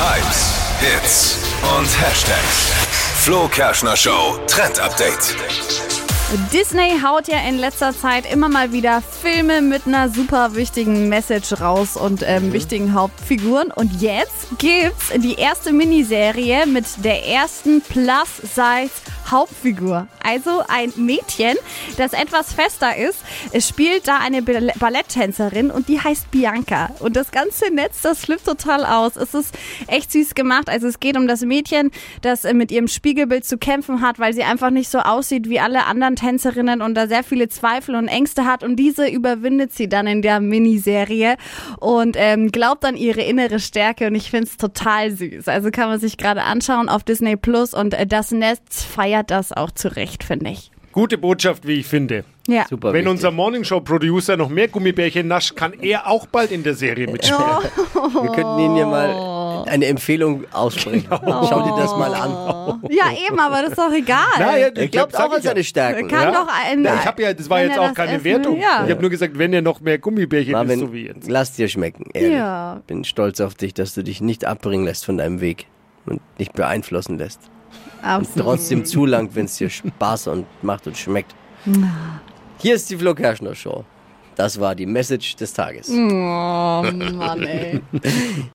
Hypes, Hits und Hashtags. Flo Kerschner Show Trend Update. Disney haut ja in letzter Zeit immer mal wieder Filme mit einer super wichtigen Message raus und ähm, wichtigen Hauptfiguren. Und jetzt gibt's die erste Miniserie mit der ersten Plus-Size Hauptfigur. Also ein Mädchen, das etwas fester ist. Es spielt da eine Ball- Balletttänzerin und die heißt Bianca. Und das ganze Netz, das flippt total aus. Es ist echt süß gemacht. Also es geht um das Mädchen, das äh, mit ihrem Spiegelbild zu kämpfen hat, weil sie einfach nicht so aussieht wie alle anderen Tänzerinnen und da sehr viele Zweifel und Ängste hat. Und diese überwindet sie dann in der Miniserie und ähm, glaubt an ihre innere Stärke. Und ich finde es total süß. Also kann man sich gerade anschauen auf Disney Plus und äh, das Netz feiert das auch zurecht, finde ich. Gute Botschaft, wie ich finde. Ja. Super Wenn wichtig. unser Morningshow-Producer noch mehr Gummibärchen nascht, kann er auch bald in der Serie mitspielen. Wir könnten Ihnen ja mal eine Empfehlung aussprechen. Schau dir das mal an. Ja, eben, aber das ist doch egal. Naja, Er glaubt sag auch an ich ja. seine Stärken. Kann doch ein. Na, ich habe ja, das war jetzt er auch keine essen Wertung. ja. Ich habe nur gesagt, wenn er noch mehr Gummibärchen isst, Marvin, so wie jetzt. lass dir schmecken. Ehrlich. Ja. Bin stolz auf dich, dass du dich nicht abbringen lässt von deinem Weg und nicht beeinflussen lässt. Absolut. Trotzdem zulangt, wenn es dir Spaß und macht und schmeckt. Hier ist die Flo Kerschner Show. Das war die Message des Tages. Oh Mann, ey.